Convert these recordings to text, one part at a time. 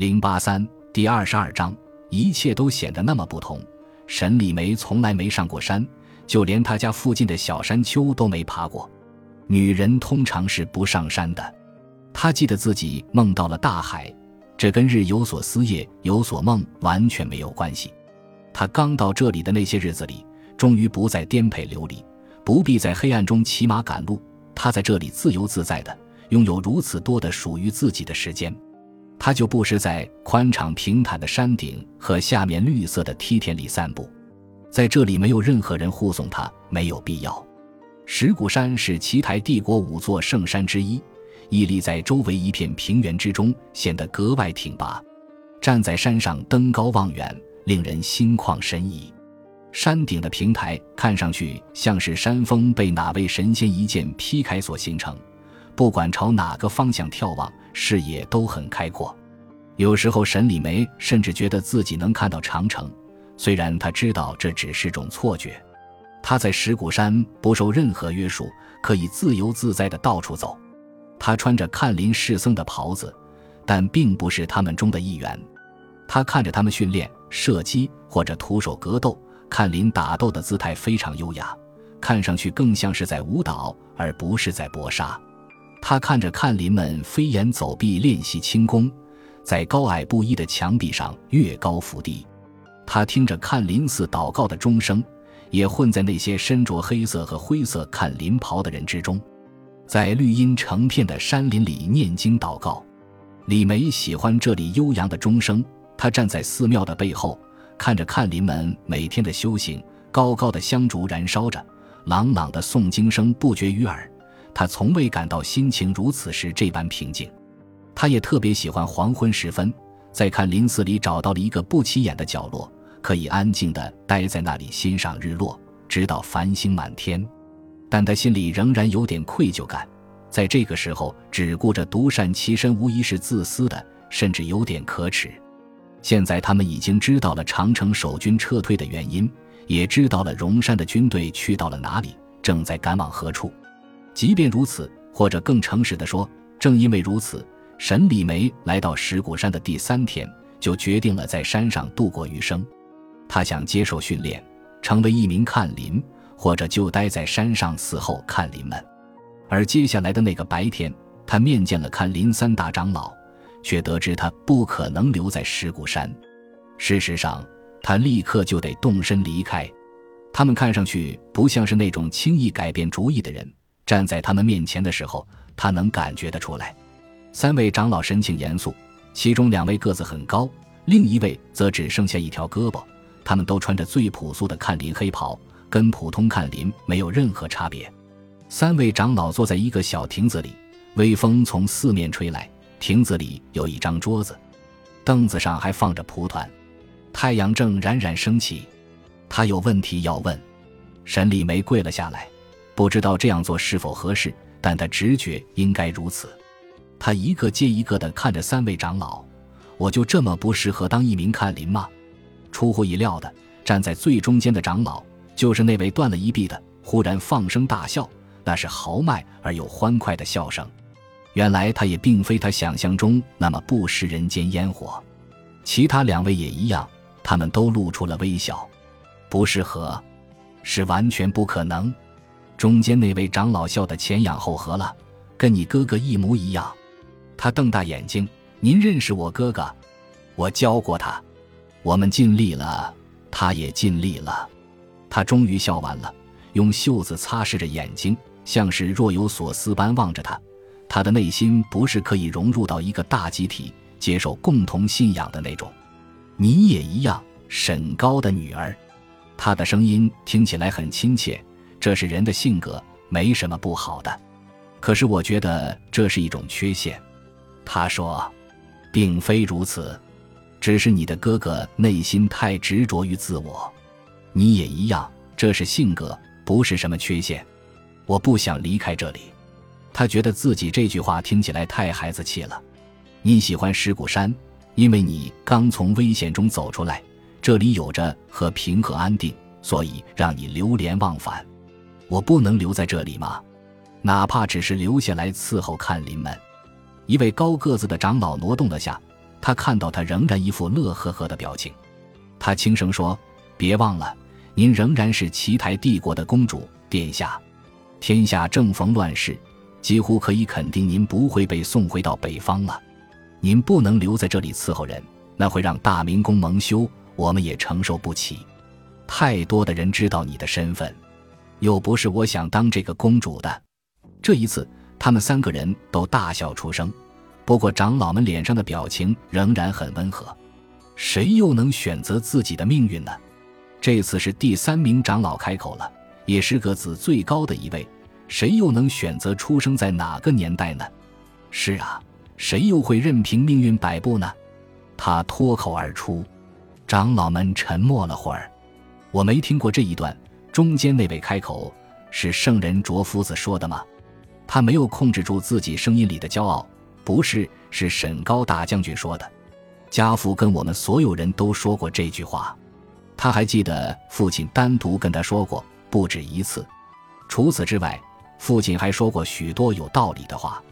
零八三第二十二章，一切都显得那么不同。沈礼梅从来没上过山，就连她家附近的小山丘都没爬过。女人通常是不上山的。她记得自己梦到了大海，这跟日有所思夜有所梦完全没有关系。她刚到这里的那些日子里，终于不再颠沛流离，不必在黑暗中骑马赶路。她在这里自由自在的。拥有如此多的属于自己的时间，他就不时在宽敞平坦的山顶和下面绿色的梯田里散步。在这里没有任何人护送他，没有必要。石鼓山是奇台帝国五座圣山之一，屹立在周围一片平原之中，显得格外挺拔。站在山上登高望远，令人心旷神怡。山顶的平台看上去像是山峰被哪位神仙一剑劈开所形成。不管朝哪个方向眺望，视野都很开阔。有时候，沈礼梅甚至觉得自己能看到长城，虽然她知道这只是种错觉。她在石鼓山不受任何约束，可以自由自在地到处走。她穿着看林士僧的袍子，但并不是他们中的一员。她看着他们训练、射击或者徒手格斗，看林打斗的姿态非常优雅，看上去更像是在舞蹈，而不是在搏杀。他看着看林们飞檐走壁练习轻功，在高矮不一的墙壁上越高伏低。他听着看林寺祷告的钟声，也混在那些身着黑色和灰色看林袍的人之中，在绿荫成片的山林里念经祷告。李梅喜欢这里悠扬的钟声。他站在寺庙的背后，看着看林们每天的修行，高高的香烛燃烧着，朗朗的诵经声不绝于耳。他从未感到心情如此时这般平静。他也特别喜欢黄昏时分，在看林寺里找到了一个不起眼的角落，可以安静地待在那里欣赏日落，直到繁星满天。但他心里仍然有点愧疚感，在这个时候只顾着独善其身，无疑是自私的，甚至有点可耻。现在他们已经知道了长城守军撤退的原因，也知道了荣山的军队去到了哪里，正在赶往何处。即便如此，或者更诚实地说，正因为如此，沈礼梅来到石鼓山的第三天，就决定了在山上度过余生。他想接受训练，成为一名看林，或者就待在山上伺候看林们。而接下来的那个白天，他面见了看林三大长老，却得知他不可能留在石鼓山。事实上，他立刻就得动身离开。他们看上去不像是那种轻易改变主意的人。站在他们面前的时候，他能感觉得出来。三位长老神情严肃，其中两位个子很高，另一位则只剩下一条胳膊。他们都穿着最朴素的看林黑袍，跟普通看林没有任何差别。三位长老坐在一个小亭子里，微风从四面吹来。亭子里有一张桌子，凳子上还放着蒲团。太阳正冉冉升起，他有问题要问。沈礼梅跪了下来。不知道这样做是否合适，但他直觉应该如此。他一个接一个地看着三位长老，我就这么不适合当一名看林吗？出乎意料的，站在最中间的长老就是那位断了一臂的，忽然放声大笑，那是豪迈而又欢快的笑声。原来他也并非他想象中那么不食人间烟火。其他两位也一样，他们都露出了微笑。不适合，是完全不可能。中间那位长老笑得前仰后合了，跟你哥哥一模一样。他瞪大眼睛：“您认识我哥哥？我教过他。我们尽力了，他也尽力了。”他终于笑完了，用袖子擦拭着眼睛，像是若有所思般望着他。他的内心不是可以融入到一个大集体、接受共同信仰的那种。你也一样，沈高的女儿。他的声音听起来很亲切。这是人的性格，没什么不好的。可是我觉得这是一种缺陷。他说：“并非如此，只是你的哥哥内心太执着于自我，你也一样。这是性格，不是什么缺陷。我不想离开这里。”他觉得自己这句话听起来太孩子气了。你喜欢石鼓山，因为你刚从危险中走出来，这里有着和平和安定，所以让你流连忘返。我不能留在这里吗？哪怕只是留下来伺候看林们。一位高个子的长老挪动了下，他看到他仍然一副乐呵呵的表情，他轻声说：“别忘了，您仍然是奇台帝国的公主，殿下。天下正逢乱世，几乎可以肯定您不会被送回到北方了。您不能留在这里伺候人，那会让大明宫蒙羞，我们也承受不起。太多的人知道你的身份，又不是我想当这个公主的。”这一次，他们三个人都大笑出声。不过，长老们脸上的表情仍然很温和。谁又能选择自己的命运呢？这次是第三名长老开口了，也是个子最高的一位。谁又能选择出生在哪个年代呢？是啊，谁又会任凭命运摆布呢？他脱口而出。长老们沉默了会儿。我没听过这一段。中间那位开口，是圣人卓夫子说的吗？他没有控制住自己声音里的骄傲。不是，是沈高大将军说的。家父跟我们所有人都说过这句话，他还记得父亲单独跟他说过不止一次。除此之外，父亲还说过许多有道理的话。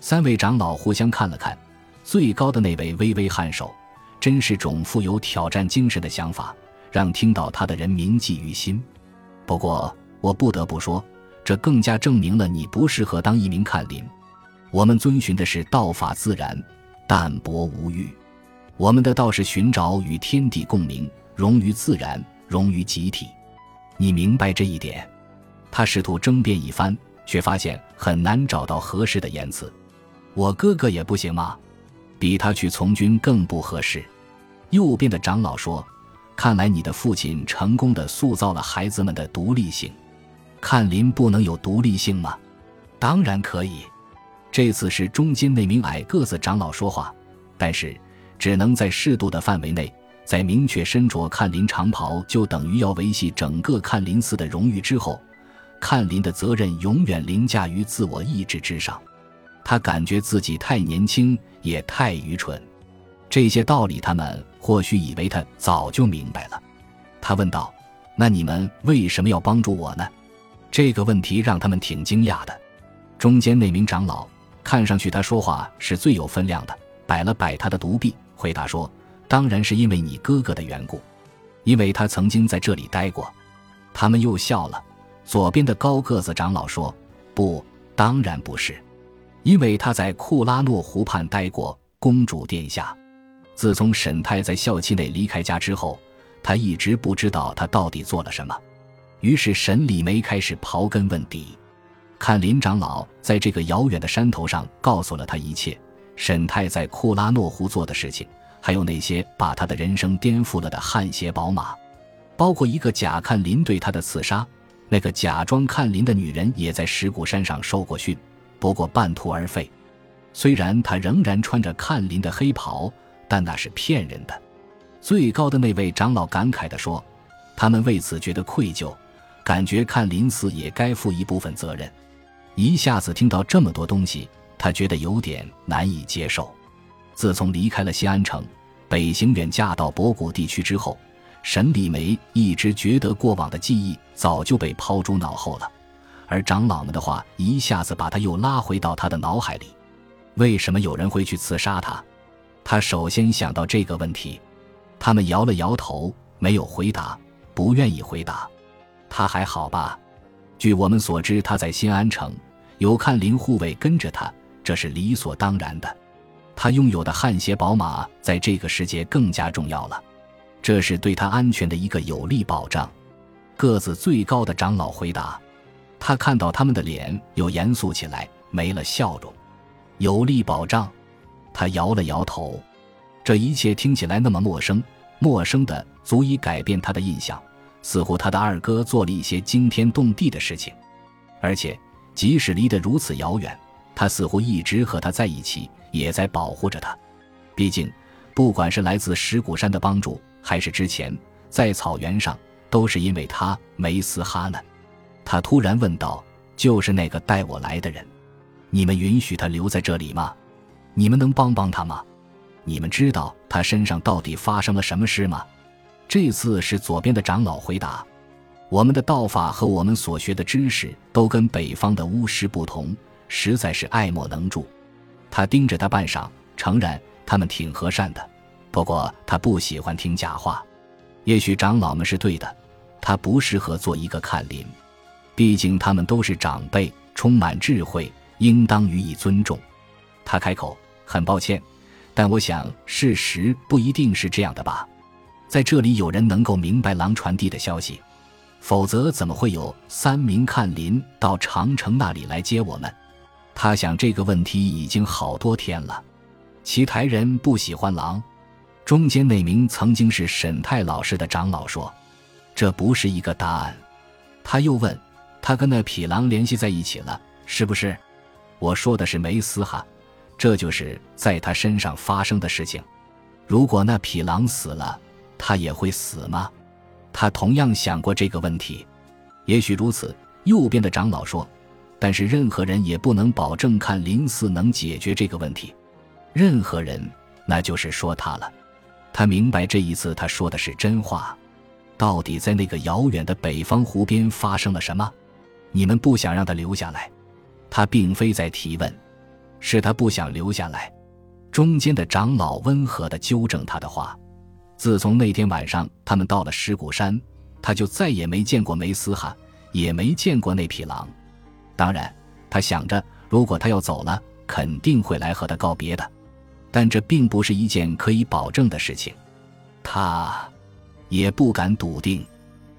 三位长老互相看了看，最高的那位微微颔首，真是种富有挑战精神的想法，让听到他的人铭记于心。不过，我不得不说，这更加证明了你不适合当一名看林。我们遵循的是道法自然，淡泊无欲。我们的道是寻找与天地共鸣，融于自然，融于集体。你明白这一点？他试图争辩一番，却发现很难找到合适的言辞。我哥哥也不行吗？比他去从军更不合适。右边的长老说：“看来你的父亲成功的塑造了孩子们的独立性。看林不能有独立性吗？当然可以。”这次是中间那名矮个子长老说话，但是只能在适度的范围内。在明确身着看林长袍就等于要维系整个看林寺的荣誉之后，看林的责任永远凌驾于自我意志之上。他感觉自己太年轻，也太愚蠢。这些道理，他们或许以为他早就明白了。他问道：“那你们为什么要帮助我呢？”这个问题让他们挺惊讶的。中间那名长老。看上去他说话是最有分量的，摆了摆他的独臂，回答说：“当然是因为你哥哥的缘故，因为他曾经在这里待过。”他们又笑了。左边的高个子长老说：“不，当然不是，因为他在库拉诺湖畔待过。公主殿下，自从沈泰在校期内离开家之后，他一直不知道他到底做了什么。于是沈礼梅开始刨根问底。”看林长老在这个遥远的山头上告诉了他一切，沈泰在库拉诺湖做的事情，还有那些把他的人生颠覆了的汗血宝马，包括一个假看林对他的刺杀。那个假装看林的女人也在石鼓山上受过训，不过半途而废。虽然她仍然穿着看林的黑袍，但那是骗人的。最高的那位长老感慨地说：“他们为此觉得愧疚，感觉看林寺也该负一部分责任。”一下子听到这么多东西，他觉得有点难以接受。自从离开了西安城，北行远嫁到博古地区之后，沈礼梅一直觉得过往的记忆早就被抛诸脑后了，而长老们的话一下子把他又拉回到他的脑海里。为什么有人会去刺杀他？他首先想到这个问题。他们摇了摇头，没有回答，不愿意回答。他还好吧？据我们所知，他在新安城。有看林护卫跟着他，这是理所当然的。他拥有的汗血宝马在这个世界更加重要了，这是对他安全的一个有力保障。个子最高的长老回答。他看到他们的脸又严肃起来，没了笑容。有力保障，他摇了摇头。这一切听起来那么陌生，陌生的足以改变他的印象，似乎他的二哥做了一些惊天动地的事情，而且。即使离得如此遥远，他似乎一直和他在一起，也在保护着他。毕竟，不管是来自石鼓山的帮助，还是之前在草原上，都是因为他梅斯哈呢。他突然问道：“就是那个带我来的人，你们允许他留在这里吗？你们能帮帮他吗？你们知道他身上到底发生了什么事吗？”这次是左边的长老回答。我们的道法和我们所学的知识都跟北方的巫师不同，实在是爱莫能助。他盯着他半晌，诚然，他们挺和善的。不过他不喜欢听假话。也许长老们是对的，他不适合做一个看林。毕竟他们都是长辈，充满智慧，应当予以尊重。他开口：“很抱歉，但我想事实不一定是这样的吧。在这里有人能够明白狼传递的消息，否则怎么会有三名看林到长城那里来接我们？”他想这个问题已经好多天了。其台人不喜欢狼。中间那名曾经是沈太老师的长老说：“这不是一个答案。”他又问：“他跟那匹狼联系在一起了，是不是？”我说的是梅斯哈，这就是在他身上发生的事情。如果那匹狼死了，他也会死吗？他同样想过这个问题。也许如此。右边的长老说：“但是任何人也不能保证看林寺能解决这个问题。任何人，那就是说他了。”他明白这一次他说的是真话。到底在那个遥远的北方湖边发生了什么？你们不想让他留下来？他并非在提问，是他不想留下来。中间的长老温和地纠正他的话。自从那天晚上他们到了石鼓山，他就再也没见过梅斯哈，也没见过那匹狼。当然，他想着，如果他要走了，肯定会来和他告别的。但这并不是一件可以保证的事情，他也不敢笃定。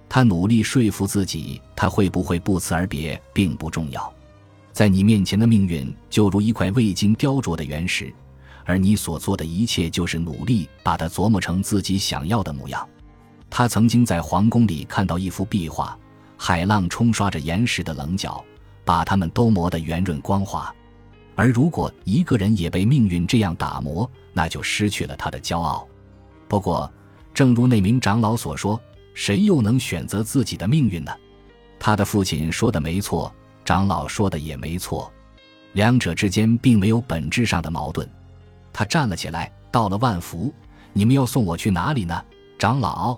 他努力说服自己，他会不会不辞而别并不重要。在你面前的命运就如一块未经雕琢的原石，而你所做的一切就是努力把它琢磨成自己想要的模样。他曾经在皇宫里看到一幅壁画，海浪冲刷着岩石的棱角，把它们都磨得圆润光滑。而如果一个人也被命运这样打磨，那就失去了他的骄傲。不过，正如那名长老所说，谁又能选择自己的命运呢？他的父亲说的没错，长老说的也没错，两者之间并没有本质上的矛盾。他站了起来，到了万福，你们要送我去哪里呢，长老？